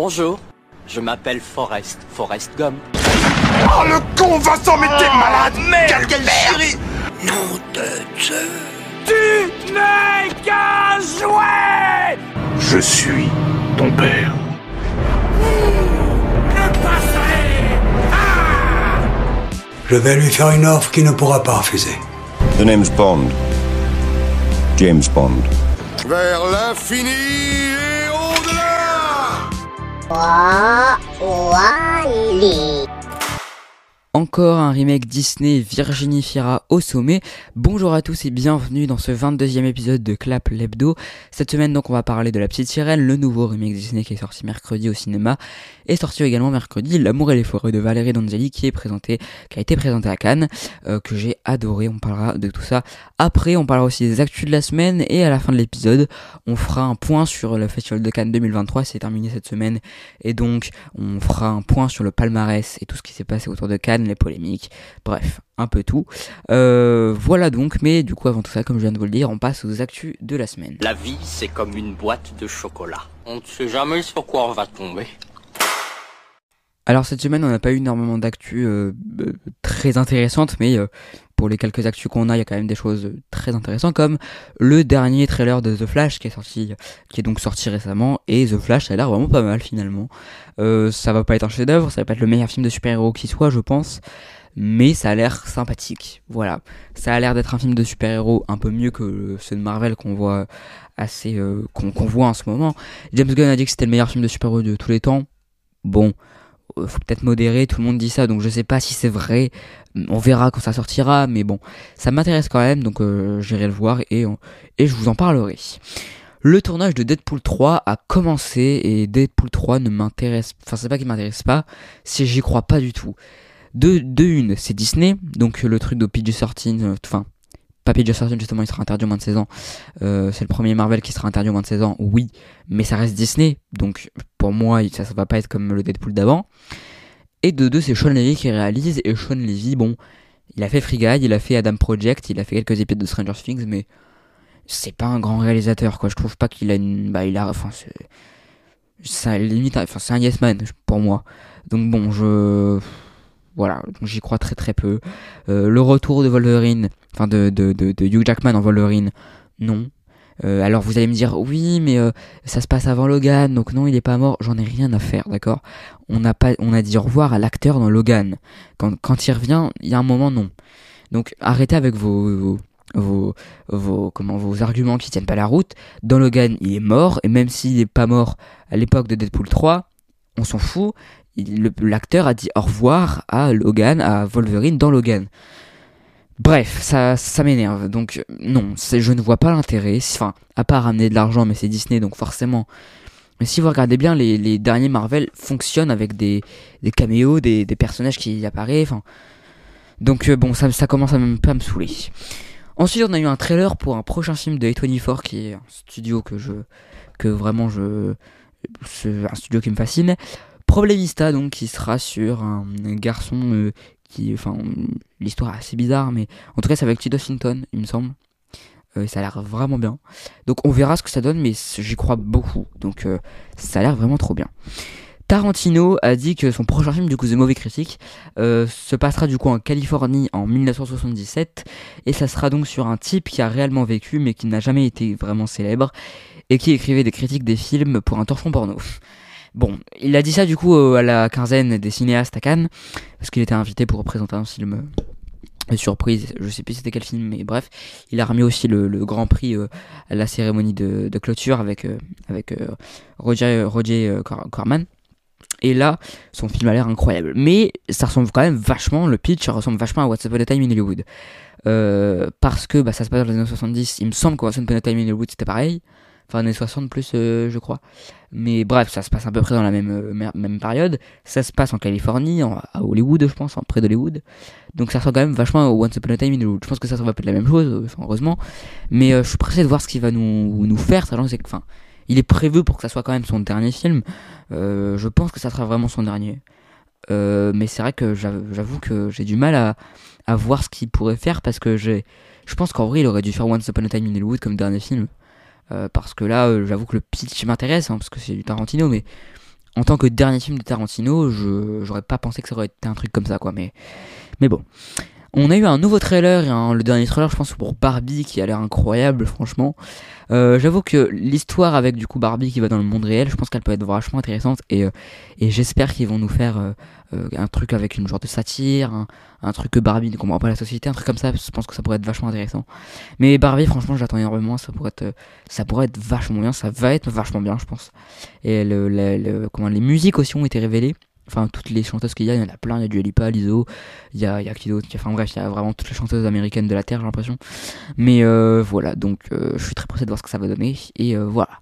Bonjour, je m'appelle Forrest, Forrest Gum. Oh le con Vincent, mais t'es malade Merde, quelle chérie Nom de Dieu Tu n'es qu'un jouet Je suis ton père. Je vais lui faire une offre qu'il ne pourra pas refuser. The name's Bond. James Bond. Vers l'infini 我我爱你。Encore un remake Disney Virginie Fira au sommet. Bonjour à tous et bienvenue dans ce 22e épisode de Clap l'Hebdo. Cette semaine donc on va parler de La Petite Sirène, le nouveau remake Disney qui est sorti mercredi au cinéma et sorti également mercredi L'amour et les forêts de Valérie Donzelli qui est présenté, qui a été présenté à Cannes, euh, que j'ai adoré. On parlera de tout ça après. On parlera aussi des actus de la semaine et à la fin de l'épisode on fera un point sur le Festival de Cannes 2023. C'est terminé cette semaine et donc on fera un point sur le palmarès et tout ce qui s'est passé autour de Cannes les polémiques, bref, un peu tout. Euh, voilà donc, mais du coup avant tout ça, comme je viens de vous le dire, on passe aux actus de la semaine. La vie, c'est comme une boîte de chocolat. On ne sait jamais sur quoi on va tomber. Alors cette semaine, on n'a pas eu énormément d'actus euh, très intéressantes, mais euh, pour les quelques actus qu'on a, il y a quand même des choses très intéressantes, comme le dernier trailer de The Flash qui est sorti, qui est donc sorti récemment, et The Flash, ça a l'air vraiment pas mal finalement. Euh, ça va pas être un chef-d'œuvre, ça va pas être le meilleur film de super-héros qui soit, je pense, mais ça a l'air sympathique. Voilà, ça a l'air d'être un film de super-héros un peu mieux que ceux de Marvel qu'on voit assez, euh, qu'on voit en ce moment. James Gunn a dit que c'était le meilleur film de super-héros de tous les temps. Bon, faut peut-être modérer, tout le monde dit ça, donc je sais pas si c'est vrai, on verra quand ça sortira, mais bon, ça m'intéresse quand même, donc euh, j'irai le voir et, et je vous en parlerai. Le tournage de Deadpool 3 a commencé et Deadpool 3 ne m'intéresse, enfin c'est pas qu'il m'intéresse pas, c'est j'y crois pas du tout. De, de une, c'est Disney, donc euh, le truc de PG-13, euh, pas PG-13 justement, il sera interdit au moins de 16 ans. Euh, c'est le premier Marvel qui sera interdit au moins de 16 ans, oui, mais ça reste Disney, donc pour moi ça, ça va pas être comme le Deadpool d'avant. Et de deux, c'est Sean Levy qui réalise, et Sean Levy, bon, il a fait Free il a fait Adam Project, il a fait quelques épisodes de Stranger Things, mais c'est pas un grand réalisateur, quoi. Je trouve pas qu'il a une, bah, il a, enfin, c'est, limite, enfin, c'est un yes man pour moi. Donc bon, je, voilà, donc j'y crois très très peu. Euh, le retour de Wolverine, enfin de, de, de, Hugh Jackman en Wolverine, non. Euh, alors vous allez me dire oui mais euh, ça se passe avant Logan donc non il est pas mort j'en ai rien à faire d'accord on a pas on a dit au revoir à l'acteur dans Logan quand, quand il revient il y a un moment non donc arrêtez avec vos, vos vos, comment, vos arguments qui tiennent pas la route. Dans Logan, il est mort, et même s'il est pas mort à l'époque de Deadpool 3, on s'en fout. L'acteur a dit au revoir à Logan, à Wolverine dans Logan. Bref, ça, ça m'énerve. Donc, non, je ne vois pas l'intérêt. Enfin, à part ramener de l'argent, mais c'est Disney, donc forcément. Mais si vous regardez bien, les, derniers Marvel fonctionnent avec des, caméos, des, personnages qui apparaissent. Donc, euh, bon, ça, commence à peu à me saouler. Ensuite, on a eu un trailer pour un prochain film de A24, qui est un studio que je. que vraiment je. Un studio qui me fascine. Problemista, donc, qui sera sur un garçon euh, qui. Enfin, l'histoire est assez bizarre, mais en tout cas, c'est avec Tilda Swinton, il me semble. Euh, ça a l'air vraiment bien. Donc, on verra ce que ça donne, mais j'y crois beaucoup. Donc, euh, ça a l'air vraiment trop bien. Tarantino a dit que son prochain film, du coup, The Movie Critic, euh, se passera du coup en Californie en 1977 et ça sera donc sur un type qui a réellement vécu mais qui n'a jamais été vraiment célèbre et qui écrivait des critiques des films pour un torchon porno. Bon, il a dit ça du coup euh, à la quinzaine des cinéastes à Cannes parce qu'il était invité pour présenter un film euh, surprise, je sais plus c'était quel film mais bref, il a remis aussi le, grand prix euh, à la cérémonie de, clôture avec, avec Roger, Roger Cor- Corman. Et là, son film a l'air incroyable. Mais ça ressemble quand même vachement, le pitch ressemble vachement à What's Upon a Time in Hollywood. Parce que bah, ça se passe dans les années 70. Il me semble que What's a Time in Hollywood c'était pareil. Enfin, années 60 plus, euh, je crois. Mais bref, ça se passe à peu près dans la même, euh, même période. Ça se passe en Californie, à Hollywood, je pense, en près d'Hollywood. Donc ça ressemble quand même vachement à Once Upon a Time in Hollywood. Je pense que ça, ça va pas être la même chose, euh, heureusement. Mais je suis pressé de voir ce qu'il va nous, nous faire, sachant que c'est enfin, il est prévu pour que ça soit quand même son dernier film. Je pense que ça sera vraiment son dernier. Mais c'est vrai que j'avoue que j'ai du mal à, à voir ce qu'il pourrait faire parce que je pense qu'en vrai il aurait dû faire Once Upon a Time in Hollywood comme dernier film. Euh, parce que là, euh, j'avoue que le pitch m'intéresse, hein, parce que c'est du Tarantino, mais en tant que dernier film de Tarantino, je j'aurais pas pensé que ça aurait été un truc comme ça, quoi. Mais, mais bon. On a eu un nouveau trailer, et le dernier trailer, je pense, pour Barbie, qui a l'air incroyable, franchement. Euh, J'avoue que l'histoire avec du coup Barbie qui va dans le monde réel, je pense qu'elle peut être vachement intéressante, et, euh, j'espère qu'ils vont nous faire euh, un truc avec une genre de satire, un, truc que Barbie ne comprend pas la société, un truc comme ça. Je pense que ça pourrait être vachement intéressant. Mais Barbie, franchement, j'attends énormément. Ça pourrait être, ça pourrait être vachement bien. Ça va être vachement bien, je pense. Et le- comment les musiques aussi ont été révélées. Enfin, toutes les chanteuses qu'il y a, il y en a plein. Il y a du Lipa, Lizzo, il y a, il y a qui d'autre Enfin bref, il y a vraiment toutes les chanteuses américaines de la Terre, j'ai l'impression. Mais euh, voilà, donc euh, je suis très pressé de voir ce que ça va donner. Et euh, voilà.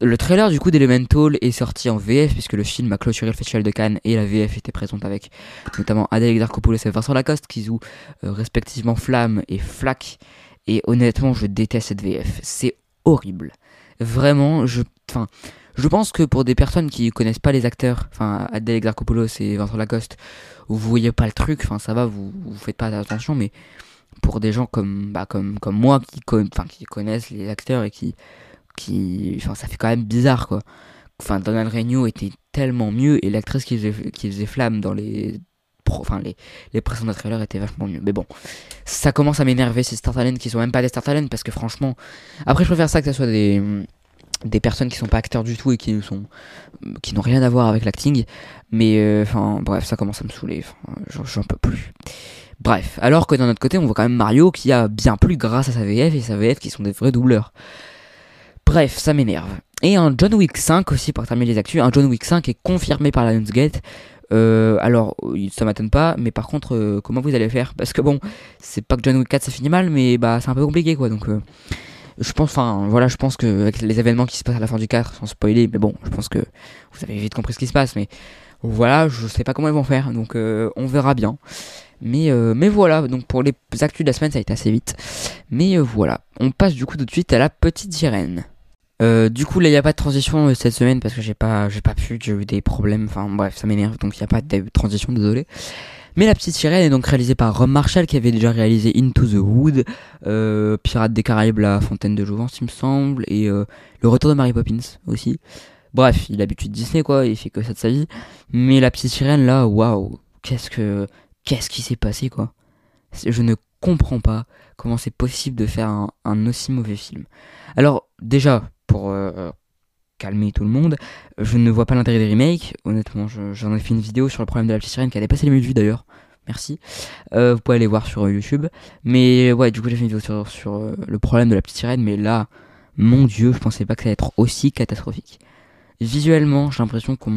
Le trailer du coup d'Elemental est sorti en VF puisque le film a clôturé le Festival de Cannes et la VF était présente avec notamment Adèle Exarchopoulos et Vincent Lacoste qui jouent respectivement Flamme et Flack. Et honnêtement, je déteste cette VF. C'est horrible. Vraiment, je, enfin, je pense que pour des personnes qui connaissent pas les acteurs, enfin Adèle Exarchopoulos et Vincent Lacoste, vous voyez pas le truc, enfin ça va, vous, vous faites pas attention, mais pour des gens comme, bah, comme, comme moi qui, enfin, qui connaissent les acteurs et qui, qui, enfin ça fait quand même bizarre quoi. Enfin Donald Regnault était tellement mieux et l'actrice qui faisait, qui faisait Flamme dans les enfin les, les précédents trailers étaient vachement mieux. Mais bon, ça commence à m'énerver ces Star Talent qui sont même pas des Star Talent parce que franchement, après je préfère ça que ce soit des des personnes qui sont pas acteurs du tout et qui sont qui n'ont rien à voir avec l'acting. Mais euh, enfin bref ça commence à me saouler. J'en- peux plus. Bref. Alors que d'un autre côté on voit quand même Mario qui a bien plus grâce à sa VF et sa VF qui sont des vrais doubleurs. Bref ça m'énerve. Et un John Wick 5 aussi pour terminer les actus. Un John Wick 5 est confirmé par Lionsgate. Euh, alors il- ça m'étonne pas mais par contre euh, comment vous allez faire? Parce que bon c'est pas que John Wick 4 ça finit mal mais bah c'est un peu compliqué quoi donc euh, je pense, enfin, voilà, je pense que les événements qui se passent à la fin du 4, sans spoiler, mais bon, je pense que vous avez vite compris ce qui se passe, mais voilà, je sais pas comment ils vont faire, donc euh, on verra bien. Mais, euh, mais voilà, donc pour les actus de la semaine, ça a été assez vite. Mais euh, voilà, on passe du coup tout de suite à la petite sirène. Du coup, là, il n'y a pas de transition cette semaine parce que j'ai pas, j'ai pas pu, j'ai eu des problèmes, enfin bref, ça m'énerve, donc il n'y a pas de transition, désolé. Mais La Petite Sirène est donc réalisée par Rom Marshall qui avait déjà réalisé Into the Wood, euh, Pirates des Caraïbes, La Fontaine de Jouvence, il me semble, et euh, Le Retour de Mary Poppins aussi. Bref, il a l'habitude de Disney quoi, il fait que ça de sa vie. Mais La Petite Sirène là, waouh, qu'est-ce que, qu'est-ce qui s'est passé quoi Je ne comprends pas comment c'est possible de faire un, un aussi mauvais film. Alors déjà, pour euh, calmer tout le monde, je ne vois pas l'intérêt des remakes. Honnêtement, je- j'en ai fait une vidéo sur le problème de la petite sirène qui a dépassé les 1000 vues d'ailleurs. Merci. Euh, vous pouvez aller voir sur euh, YouTube. Mais ouais, du coup, j'ai fait une vidéo sur, euh, le problème de la petite sirène. Mais là, mon dieu, je pensais pas que ça allait être aussi catastrophique. Visuellement, j'ai l'impression qu'on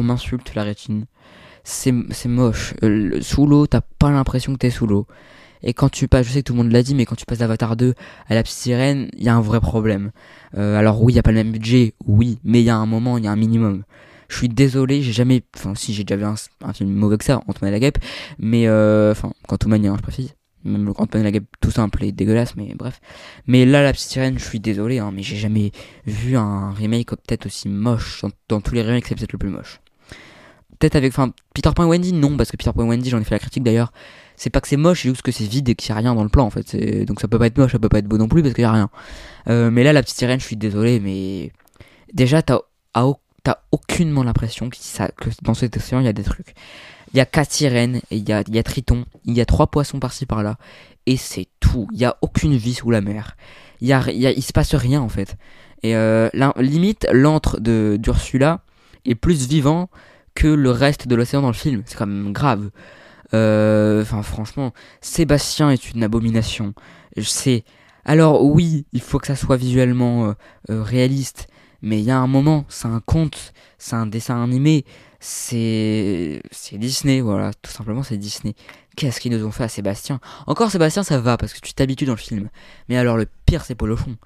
m'insulte la rétine. C'est moche. Sous l'eau, t'as pas l'impression que t'es sous l'eau. Et quand tu passes, je sais que tout le monde l'a dit, mais quand tu passes d'Avatar 2 à la petite sirène, il y a un vrai problème. Euh, alors oui, il y a pas le même budget, oui, mais il y a un moment, il y a un minimum. Je suis désolé, j'ai jamais, enfin si j'ai déjà vu un, film mauvais que ça, Ant-Man la Guêpe, mais euh, enfin Quantumania, hein, je précise. Même le Ant-Man la Guêpe, tout simple et dégueulasse, mais bref. Mais là, la petite sirène, je suis désolé, hein, mais j'ai jamais vu un remake peut-être aussi moche. Dans, dans tous les remakes, c'est peut-être le plus moche. Peut-être avec, enfin, Peter Pan et Wendy, non, parce que Peter Pan et Wendy, j'en ai fait la critique d'ailleurs. C'est pas que c'est moche, c'est juste que c'est vide et qu'il y a rien dans le plan en fait. Donc ça peut pas être moche, ça peut pas être beau non plus parce qu'il y a rien. Euh, mais là, la petite sirène, je suis désolé, mais déjà, t'as aucunement l'impression que, dans cet océan, il y a des trucs. Il y a quatre sirènes, il y a, y a Triton, il y a trois poissons par-ci par-là, et c'est tout. Il y a aucune vie sous la mer. Il y a, y se passe rien en fait. Et euh, là, limite, l'antre d'Ursula est plus vivant que le reste de l'océan dans le film. C'est quand même grave. Euh, Enfin, franchement, Sébastien est une abomination. Je sais. Alors oui, il faut que ça soit visuellement euh, euh, réaliste, mais il y a un moment, c'est un conte, c'est un dessin animé, c'est c'est Disney, voilà, tout simplement c'est Disney. Qu'est-ce qu'ils nous ont fait à Sébastien? Encore Sébastien, ça va parce que tu t'habitues dans le film. Mais alors le pire, c'est Polochon.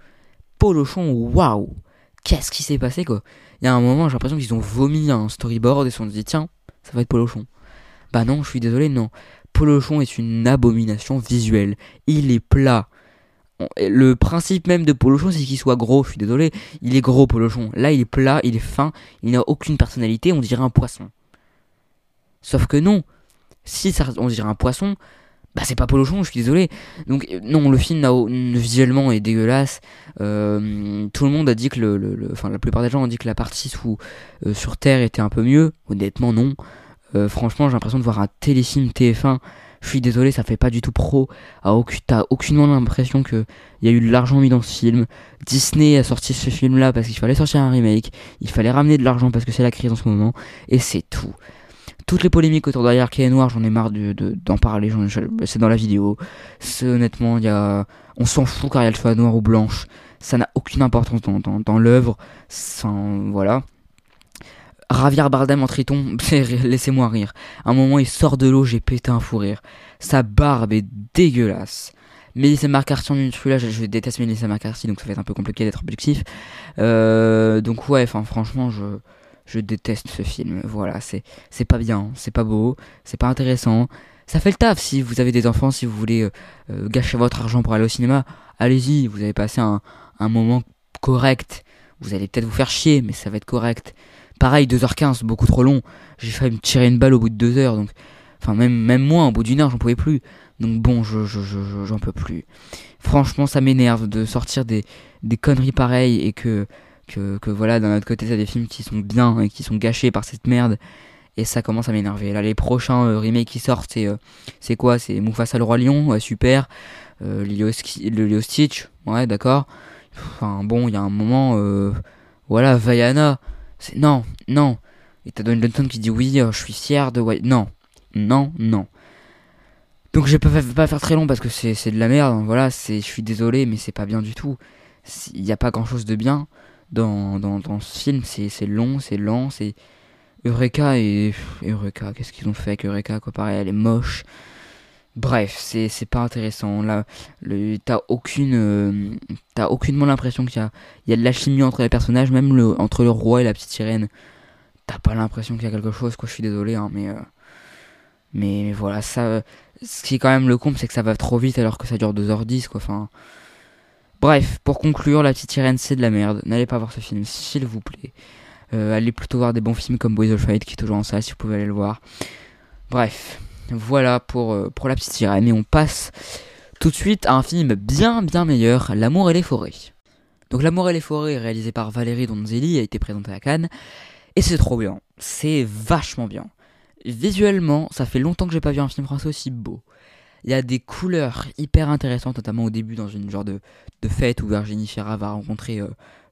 Polochon, waouh Qu'est-ce qui s'est passé quoi? Il y a un moment, j'ai l'impression qu'ils ont vomi un storyboard et se sont dit tiens, ça va être Polochon. Bah non, je suis désolé, non. Polochon est une abomination visuelle. Il est plat. Le principe même de Polochon, c'est qu'il soit gros. Je suis désolé. Il est gros, Polochon. Là, il est plat, il est fin. Il n'a aucune personnalité. On dirait un poisson. Sauf que non. Si ça, on dirait un poisson, bah c'est pas Polochon, je suis désolé. Donc non, le film visuellement est dégueulasse. Euh, tout le monde a dit que le, la plupart des gens ont dit que la partie sous sur Terre était un peu mieux. Honnêtement non. Franchement j'ai l'impression de voir un téléfilm TF1 je suis désolé, ça fait pas du tout pro. T'as aucunement l'impression qu'il y a eu de l'argent mis dans ce film. Disney a sorti ce film-là parce qu'il fallait sortir un remake. Il fallait ramener de l'argent parce que c'est la crise en ce moment. Et c'est tout. Toutes les polémiques autour qui est noir, j'en ai marre d'en de, d'en parler. C'est dans la vidéo. Honnêtement, y on s'en fout qu'Ariel soit noire ou blanche. Ça n'a aucune importance dans, dans l'œuvre. Voilà. Ravière Bardem en triton, laissez-moi rire. À un moment, il sort de l'eau, j'ai pété un fou rire. Sa barbe est dégueulasse. Mélissa McCarthy en une là, je, déteste Mélissa McCarthy, donc ça va être un peu compliqué d'être objectif. Euh, donc ouais, enfin franchement, je, je déteste ce film. Voilà, c'est c'est pas bien, c'est pas beau, c'est pas intéressant. Ça fait le taf si vous avez des enfants, si vous voulez euh, euh, gâcher votre argent pour aller au cinéma, allez-y, vous avez passé un, un moment correct. Vous allez peut-être vous faire chier, mais ça va être correct. Pareil, 2h15, beaucoup trop long. J'ai failli me tirer une balle au bout de 2 heures. Donc, enfin, même, même moi, au bout d'une heure, j'en pouvais plus. Donc, bon, je, je, je, j'en peux plus. Franchement, ça m'énerve de sortir des, des conneries pareilles et que, que, que voilà, d'un autre côté, t'as des films qui sont bien et qui sont gâchés par cette merde. Et ça commence à m'énerver. Là, les prochains euh, remakes qui sortent, c'est, euh, c'est quoi? C'est Mufasa le Roi Lion, ouais, super. Euh, le Stitch, ouais, d'accord. Enfin, bon, il y a un moment, euh, voilà, Vaiana. Non, non. Et t'as Dwayne Johnson qui dit oui, euh, je suis fier de. Non, non, non. Donc je peux pas faire très long parce que c'est de la merde. Voilà, je suis désolé, mais c'est pas bien du tout. Il n'y a pas grand chose de bien dans, dans, dans ce film. C'est long, c'est lent, c'est. Eureka et. Eureka, qu'est-ce qu'ils ont fait avec Eureka quoi Pareil, elle est moche. Bref, c'est pas intéressant. Là, t'as aucune, euh, t'as aucunement l'impression qu'il y a, y a de la chimie entre les personnages, même le, entre le roi et la petite sirène. T'as pas l'impression qu'il y a quelque chose, quoi. Je suis désolé, hein, mais, euh, mais voilà, ça, ce qui est quand même le comble, c'est que ça va trop vite alors que ça dure 2h10, quoi. Enfin, bref, pour conclure, la petite sirène, c'est de la merde. N'allez pas voir ce film, s'il vous plaît. Euh, allez plutôt voir des bons films comme Boys of Fight, qui est toujours en salle, si vous pouvez aller le voir. Bref. Voilà pour, euh, pour la petite sirène. Et on passe tout de suite à un film bien bien meilleur, L'amour et les forêts. Donc L'amour et les forêts, réalisé par Valérie Donzelli, a été présenté à Cannes. Et c'est trop bien. C'est vachement bien. Visuellement, ça fait longtemps que j'ai pas vu un film français aussi beau. Il y a des couleurs hyper intéressantes, notamment au début dans une genre de, de fête où Virginie Fira va rencontrer euh,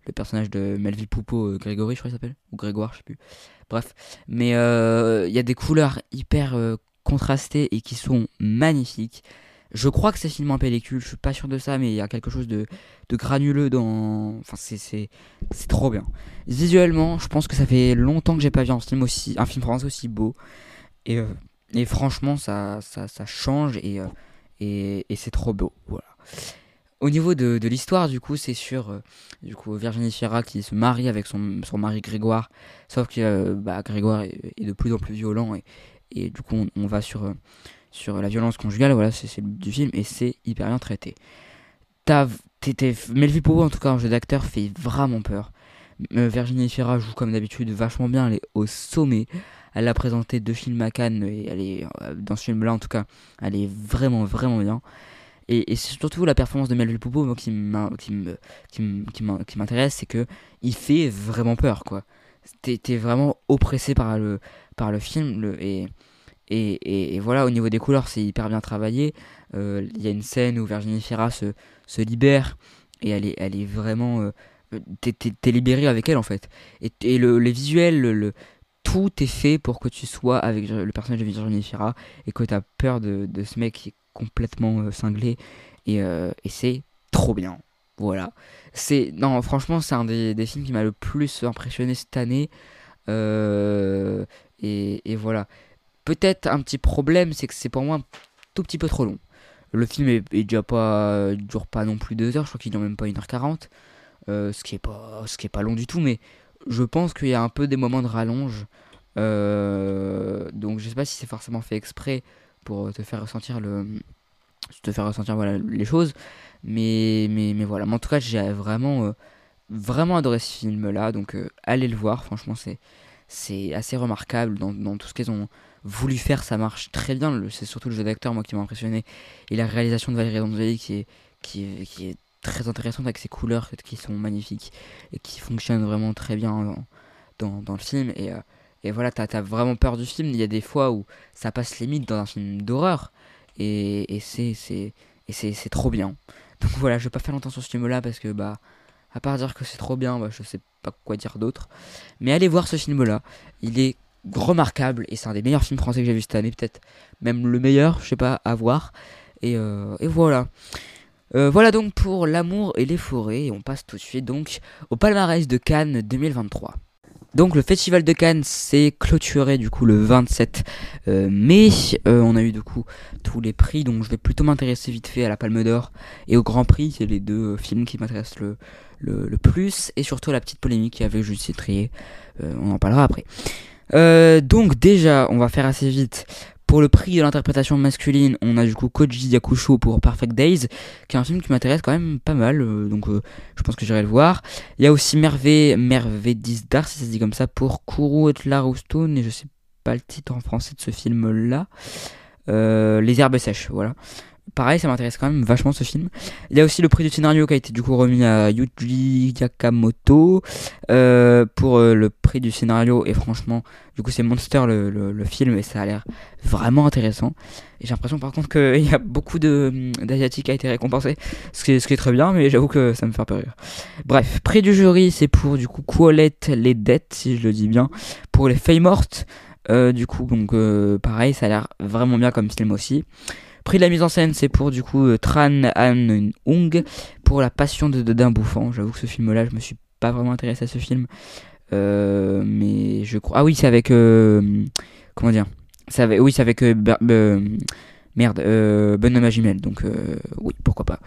le personnage de Melville Poupeau, euh, Grégory je crois qu'il s'appelle, ou Grégoire, je sais plus. Bref, mais il y a des couleurs hyper contrastés et qui sont magnifiques. Je crois que c'est filmé en pellicule, je suis pas sûr de ça, mais il y a quelque chose de, de granuleux dans. Enfin, c'est trop bien. Visuellement, je pense que ça fait longtemps que j'ai pas vu un film, aussi, un film français aussi beau. Et, euh, et franchement, ça, ça, ça change et, euh, et, et c'est trop beau. Voilà. Au niveau de, de l'histoire, du coup, c'est sur euh, du coup, Virginie Fira qui se marie avec son, son mari Grégoire. Sauf que bah, Grégoire est, est, de plus en plus violent et, et du coup on, va sur, euh, sur la violence conjugale, voilà, c'est le but du film, et c'est hyper bien traité. Melville Powo, en tout cas, en jeu d'acteur, fait vraiment peur. Euh, Virginie Fira joue comme d'habitude vachement bien, elle est au sommet. Elle a présenté deux films à Cannes, et elle est, euh, dans ce film-là en tout cas, elle est vraiment, vraiment bien. Et, c'est surtout la performance de Melville Poupeau qui m'intéresse, c'est que il fait vraiment peur, quoi. T'es vraiment oppressé par le, par le film, et, et, et, voilà, au niveau des couleurs, c'est hyper bien travaillé. Euh, il y a une scène où Virginie Fira se, se libère et elle est, elle est vraiment. Euh, T'es libéré avec elle en fait. Et, et le, les visuels, le, tout est fait pour que tu sois avec le personnage de Virginie Fira et que tu as peur de, de, ce mec qui est complètement euh, cinglé. Et, euh, et c'est trop bien. Voilà. C'est non, franchement, c'est un des, des, films qui m'a le plus impressionné cette année. Et, voilà. Peut-être un petit problème, c'est que c'est pour moi un tout petit peu trop long. Le film est, déjà pas dure pas non plus 2 heures, je crois qu'il dure même pas 1h40. Euh, ce qui est pas long du tout mais je pense qu'il y a un peu des moments de rallonge euh, donc je sais pas si c'est forcément fait exprès pour te faire ressentir le te faire ressentir voilà les choses mais mais voilà mais en tout cas j'ai vraiment euh, vraiment adoré ce film là donc allez le voir franchement c'est c'est assez remarquable dans, tout ce qu'elles ont voulu faire, ça marche très bien. C'est surtout le jeu d'acteur, moi, qui m'a impressionné. Et la réalisation de Valérie Donzelli qui est, très intéressante avec ses couleurs qui sont magnifiques et qui fonctionnent vraiment très bien dans, le film. Et, euh, voilà, t'as as vraiment peur du film. Il y a des fois où ça passe limite dans un film d'horreur. Et, et c'est trop bien. Donc voilà, je vais pas faire longtemps sur ce film-là parce que, bah, à part dire que c'est trop bien, bah, je sais pas quoi dire d'autre. Mais allez voir ce film-là. Il est remarquable et c'est un des meilleurs films français que j'ai vu cette année, peut-être même le meilleur, je sais pas, à voir. Et, euh, voilà. Euh, voilà donc pour L'amour et les forêts. Et on passe tout de suite donc au palmarès de Cannes 2023. Donc le festival de Cannes s'est clôturé du coup le 27 euh, mai. Euh, on a eu du coup tous les prix, donc je vais plutôt m'intéresser vite fait à la Palme d'Or et au Grand Prix, c'est les deux euh, films qui m'intéressent le, plus, et surtout la petite polémique qu'il y avait juste Trier. Euh, on en parlera après. Donc déjà, on va faire assez vite. Pour le prix de l'interprétation masculine, on a du coup Koji Yakusho pour Perfect Days, qui est un film qui m'intéresse quand même pas mal, euh, donc euh, je pense que j'irai le voir. Il y a aussi Merve, Merve Disdar, si ça se dit comme ça, pour Kuru et Stone, et je sais pas le titre en français de ce film-là. Euh, Les herbes sèches, voilà. Pareil, ça m'intéresse quand même vachement ce film. Il y a aussi le prix du scénario qui a été du coup remis à Yuji Yakamoto euh, pour euh, le prix du scénario. Et franchement, du coup, c'est Monster le, le, film et ça a l'air vraiment intéressant. Et j'ai l'impression par contre qu'il y a beaucoup de d'asiatiques qui a été récompensé, ce qui, est, ce qui est très bien, mais j'avoue que ça me fait un peu rire. Bref, prix du jury, c'est pour du coup Colette les dettes, si je le dis bien, pour les feuilles mortes. Euh, du coup, donc pareil, ça a l'air vraiment bien comme film aussi. Prix de la mise en scène, c'est pour du coup euh, Tran Han Hung pour La Passion de, d'un bouffant. J'avoue que ce film-là, je me suis pas vraiment intéressé à ce film, euh, mais je crois. Ah oui, c'est avec euh, comment dire oui, c'est avec euh, euh, merde euh, Benoît Magimel. Donc oui, pourquoi pas.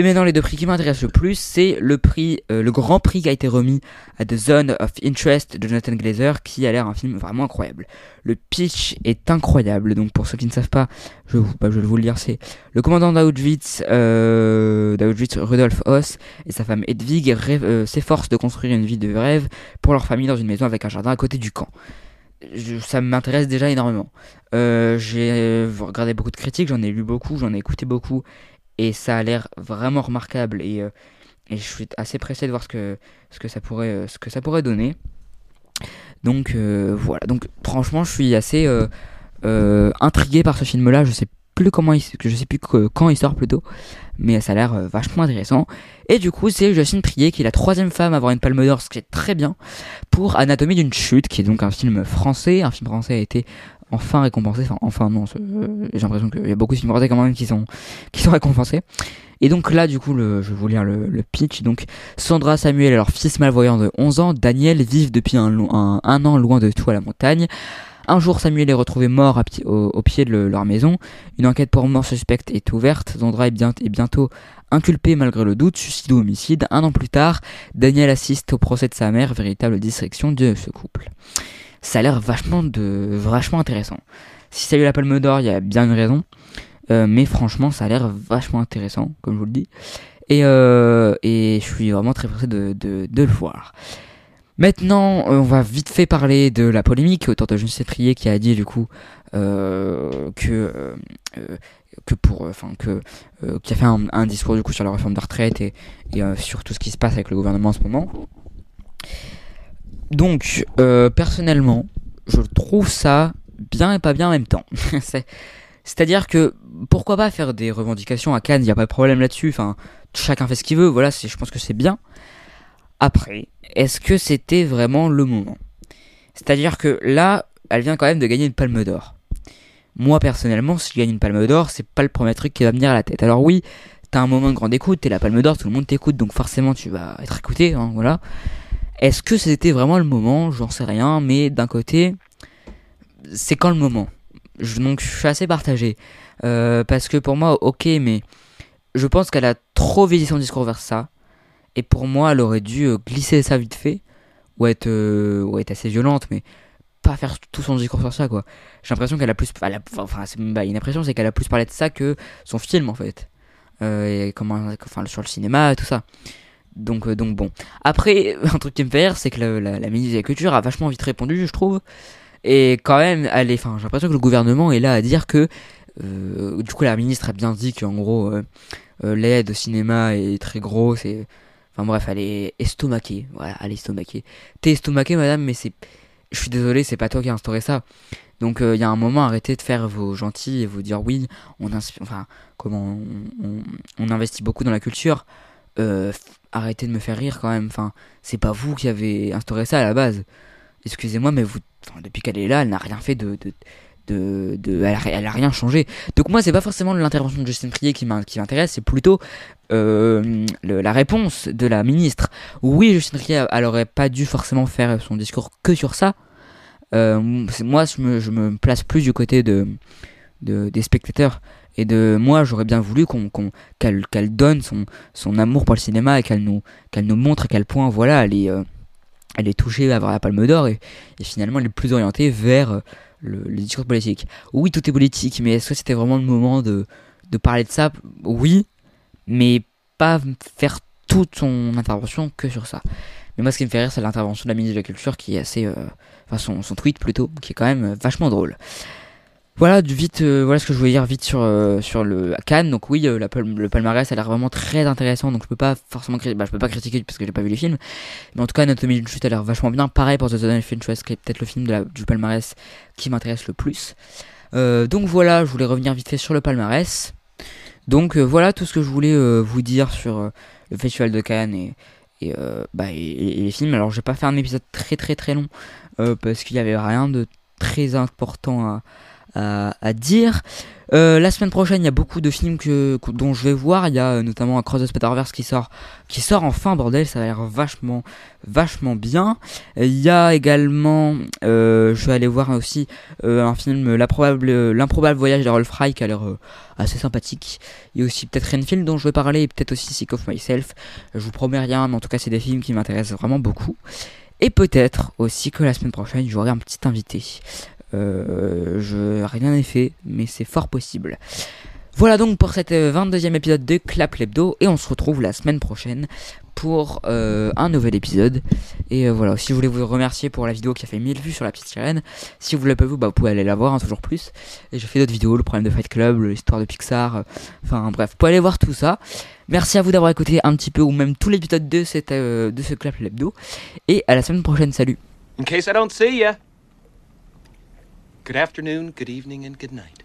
Et maintenant, les deux prix qui m'intéressent le plus, c'est le prix, euh, le grand prix qui a été remis à The Zone of Interest de Jonathan Glazer, qui a l'air un film vraiment incroyable. Le pitch est incroyable, donc pour ceux qui ne savent pas, je, bah, vais vous le lire, c'est le commandant d'Auschwitz, euh, Rudolf Hoss, et sa femme Hedwig euh, s'efforcent de construire une vie de rêve pour leur famille dans une maison avec un jardin à côté du camp. Ça m'intéresse déjà énormément. Euh, j'ai regardé beaucoup de critiques, j'en ai lu beaucoup, j'en ai écouté beaucoup, et ça a l'air vraiment remarquable et, euh, et je suis assez pressé de voir ce que, ça, pourrait, donner. Donc euh, voilà, donc franchement je suis assez euh, intrigué par ce film là, je sais plus comment il, je sais plus quand il sort plutôt, mais ça a l'air euh, vachement intéressant. Et du coup c'est Justine Trier qui est la troisième femme à avoir une palme d'or, ce qui est très bien, pour Anatomie d'une chute, qui est donc un film français, un film français a été enfin récompensé, enfin non, euh, j'ai l'impression qu'il y a beaucoup de films français quand même qui sont, qui sont récompensés. Et donc là, du coup, je vais vous lire le, pitch. Donc, Sandra, Samuel leur fils malvoyant de 11 ans, Daniel, vivent depuis un, un an loin de tout à la montagne. Un jour, Samuel est retrouvé mort au, pied de le- leur maison. Une enquête pour mort suspecte est ouverte. Sandra est, bien, est bientôt inculpée malgré le doute, suicide ou homicide. Un an plus tard, Daniel assiste au procès de sa mère, véritable dissection de ce couple. Ça a l'air vachement, de, vachement intéressant. Si ça a eu la palme d'or, il y a bien une raison. Euh, mais franchement, ça a l'air vachement intéressant, comme je vous le dis. Et, euh, je suis vraiment très pressé de, de le voir. Maintenant, euh, on va vite fait parler de la polémique autour de Justine Trier qui a dit du coup euh, que euh, que pour enfin que qui a fait un, discours du coup sur la réforme de retraite et, sur tout ce qui se passe avec le gouvernement en ce moment. Donc, personnellement, je trouve ça bien et pas bien en même temps. C'est- C'est-à-dire que pourquoi pas faire des revendications à Cannes, il n'y a pas de problème là-dessus, enfin, chacun fait ce qu'il veut, voilà, je pense que c'est bien. Après, est-ce que c'était vraiment le moment? C'est-à-dire que là, elle vient quand même de gagner une palme d'or. Moi, personnellement, si je gagne une palme d'or, c'est pas le premier truc qui va me venir à la tête. Alors oui, t'as un moment de grande écoute, t'es la palme d'or, tout le monde t'écoute, donc forcément tu vas être écouté, hein, voilà. Est-ce que c'était vraiment le moment? J'en sais rien, mais d'un côté, c'est quand le moment? Je, suis assez partagé. Euh, parce que pour moi, ok, mais je pense qu'elle a trop visé son discours vers ça. Et pour moi, elle aurait dû euh, glisser ça vite fait, ou être, euh, ou être assez violente, mais pas faire tout son discours sur ça, quoi. J'ai l'impression qu'elle a plus. enfin, une impression, c'est qu'elle a plus parlé de ça que son film, en fait. Euh, et comment, enfin, sur le cinéma, tout ça. Donc, donc bon. Après, un truc qui me fait rire, c'est que la, ministre de la Culture a vachement vite répondu, je trouve. Et quand même, elle j'ai l'impression que le gouvernement est là à dire que, du coup, la ministre a bien dit qu'en gros, l'aide au cinéma est très grosse et, bref, elle est estomaquée. Voilà, elle est estomaquée. T'es estomaquée, madame, mais c'est, je suis désolé, c'est pas toi qui as instauré ça. Donc, il y a un moment, arrêtez de faire vos gentils et vous dire oui, on, enfin, comment, on, investit beaucoup dans la culture. Euh, arrêtez de me faire rire quand même. Enfin, c'est pas vous qui avez instauré ça à la base. Excusez-moi, mais vous, depuis qu'elle est là, elle n'a rien fait de, de, de, elle, a, a, rien changé. Donc moi, c'est pas forcément l'intervention de Justine Trier qui m'intéresse, c'est plutôt euh, la réponse de la ministre. Oui, Justine Trier, elle aurait pas dû forcément faire son discours que sur ça. Euh, moi, je me, place plus du côté de, de des spectateurs et de moi j'aurais bien voulu qu'on qu qu'elle donne son son amour pour le cinéma et qu'elle nous qu'elle nous montre à quel point voilà elle est euh, elle est touchée à avoir la Palme d'Or et, finalement elle est plus orientée vers le, le, discours politique. Oui, tout est politique, mais est-ce que c'était vraiment le moment de de parler de ça? Oui, mais pas faire toute son intervention que sur ça. Mais moi, ce qui me fait rire, c'est l'intervention de la ministre de la Culture qui est assez, euh, enfin son, son tweet plutôt, qui est quand même vachement drôle. Voilà, vite, euh, voilà ce que je voulais dire vite sur euh, sur le Cannes. Donc oui, euh, le palmarès a l'air vraiment très intéressant. Donc je peux pas forcément, bah, je peux pas critiquer parce que j'ai pas vu les films. Mais en tout cas, Anatomie d'une chute a l'air vachement bien. Pareil pour The Zone Choice, qui est peut-être le film du palmarès qui m'intéresse le plus. donc voilà, je voulais revenir vite fait sur le palmarès. Donc voilà tout ce que je voulais vous dire sur le festival de Cannes et bah, les films. Alors je vais pas faire un épisode très très très long parce qu'il y avait rien de très important à à, dire. Euh, la semaine prochaine, il y a beaucoup de films que, dont je vais voir. Il y a euh, notamment Across the Spider-Verse qui sort, qui sort enfin, bordel, ça a l'air vachement, vachement bien. Il y a également, euh, je vais aller voir aussi un film, l'improbable voyage d'Harold Fry qui a l'air assez sympathique. Il y a aussi peut-être Renfield dont je vais parler et peut-être aussi Sick of Myself. Je vous promets rien, mais en tout cas, c'est des films qui m'intéressent vraiment beaucoup. Et peut-être aussi que la semaine prochaine, j'aurai un petit invité. Euh, je rien n'est fait, mais c'est fort possible. Voilà donc pour cet 22e épisode de Clap Lebdo et on se retrouve la semaine prochaine pour euh, un nouvel épisode. Et euh, voilà, si je voulais vous remercier pour la vidéo qui a fait 1000 vues sur la petite sirène, si vous l'avez pas vu, bah, vous pouvez aller la voir, hein, toujours plus. Et j'ai fait d'autres vidéos, le problème de Fight Club, l'histoire de Pixar, euh, enfin bref, vous pouvez aller voir tout ça. Merci à vous d'avoir écouté un petit peu ou même tout l'épisode de, cette, euh, de ce Clap Lebdo. Et à la semaine prochaine, salut. Good afternoon, good evening, and good night.